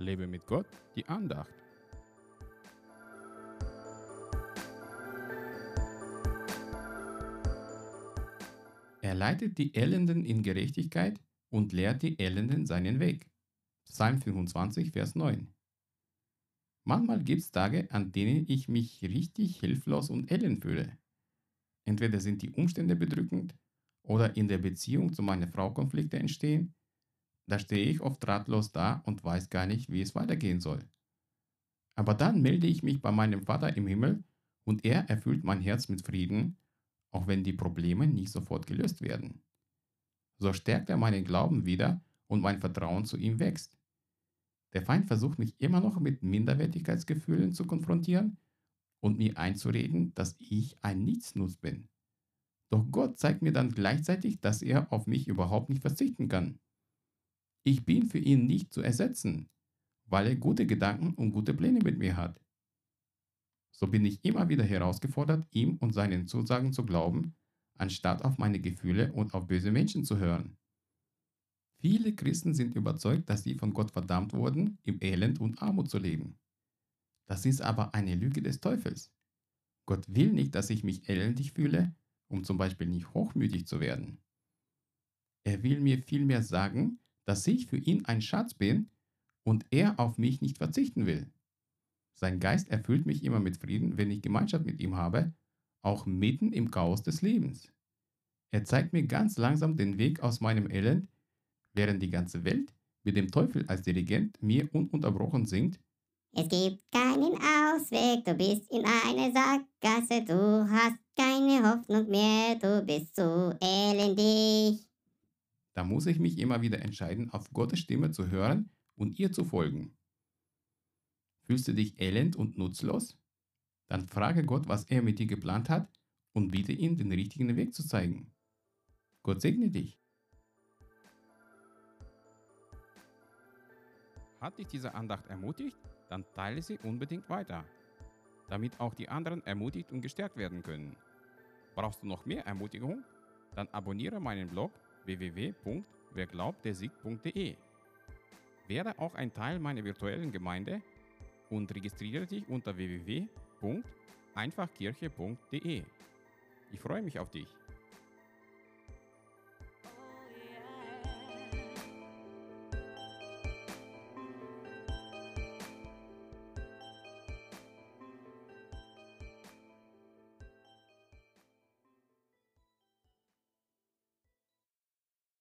Lebe mit Gott, die Andacht. Er leitet die Elenden in Gerechtigkeit und lehrt die Elenden seinen Weg. Psalm 25, Vers 9. Manchmal gibt es Tage, an denen ich mich richtig hilflos und elend fühle. Entweder sind die Umstände bedrückend oder in der Beziehung zu meiner Frau Konflikte entstehen. Da stehe ich oft ratlos da und weiß gar nicht, wie es weitergehen soll. Aber dann melde ich mich bei meinem Vater im Himmel und er erfüllt mein Herz mit Frieden, auch wenn die Probleme nicht sofort gelöst werden. So stärkt er meinen Glauben wieder und mein Vertrauen zu ihm wächst. Der Feind versucht mich immer noch mit Minderwertigkeitsgefühlen zu konfrontieren und mir einzureden, dass ich ein Nichtsnutz bin. Doch Gott zeigt mir dann gleichzeitig, dass er auf mich überhaupt nicht verzichten kann. Ich bin für ihn nicht zu ersetzen, weil er gute Gedanken und gute Pläne mit mir hat. So bin ich immer wieder herausgefordert, ihm und seinen Zusagen zu glauben, anstatt auf meine Gefühle und auf böse Menschen zu hören. Viele Christen sind überzeugt, dass sie von Gott verdammt wurden, im Elend und Armut zu leben. Das ist aber eine Lüge des Teufels. Gott will nicht, dass ich mich elendig fühle, um zum Beispiel nicht hochmütig zu werden. Er will mir vielmehr sagen, dass ich für ihn ein Schatz bin und er auf mich nicht verzichten will. Sein Geist erfüllt mich immer mit Frieden, wenn ich Gemeinschaft mit ihm habe, auch mitten im Chaos des Lebens. Er zeigt mir ganz langsam den Weg aus meinem Elend, während die ganze Welt mit dem Teufel als Dirigent mir ununterbrochen singt. Es gibt keinen Ausweg, du bist in einer Sackgasse, du hast keine Hoffnung mehr, du bist zu elendig. Da muss ich mich immer wieder entscheiden, auf Gottes Stimme zu hören und ihr zu folgen. Fühlst du dich elend und nutzlos? Dann frage Gott, was er mit dir geplant hat und bitte ihm, den richtigen Weg zu zeigen. Gott segne dich. Hat dich diese Andacht ermutigt? Dann teile sie unbedingt weiter, damit auch die anderen ermutigt und gestärkt werden können. Brauchst du noch mehr Ermutigung? Dann abonniere meinen Blog www.werglaubtdersieg.de. Werde auch ein Teil meiner virtuellen Gemeinde und registriere dich unter www.einfachkirche.de. Ich freue mich auf dich.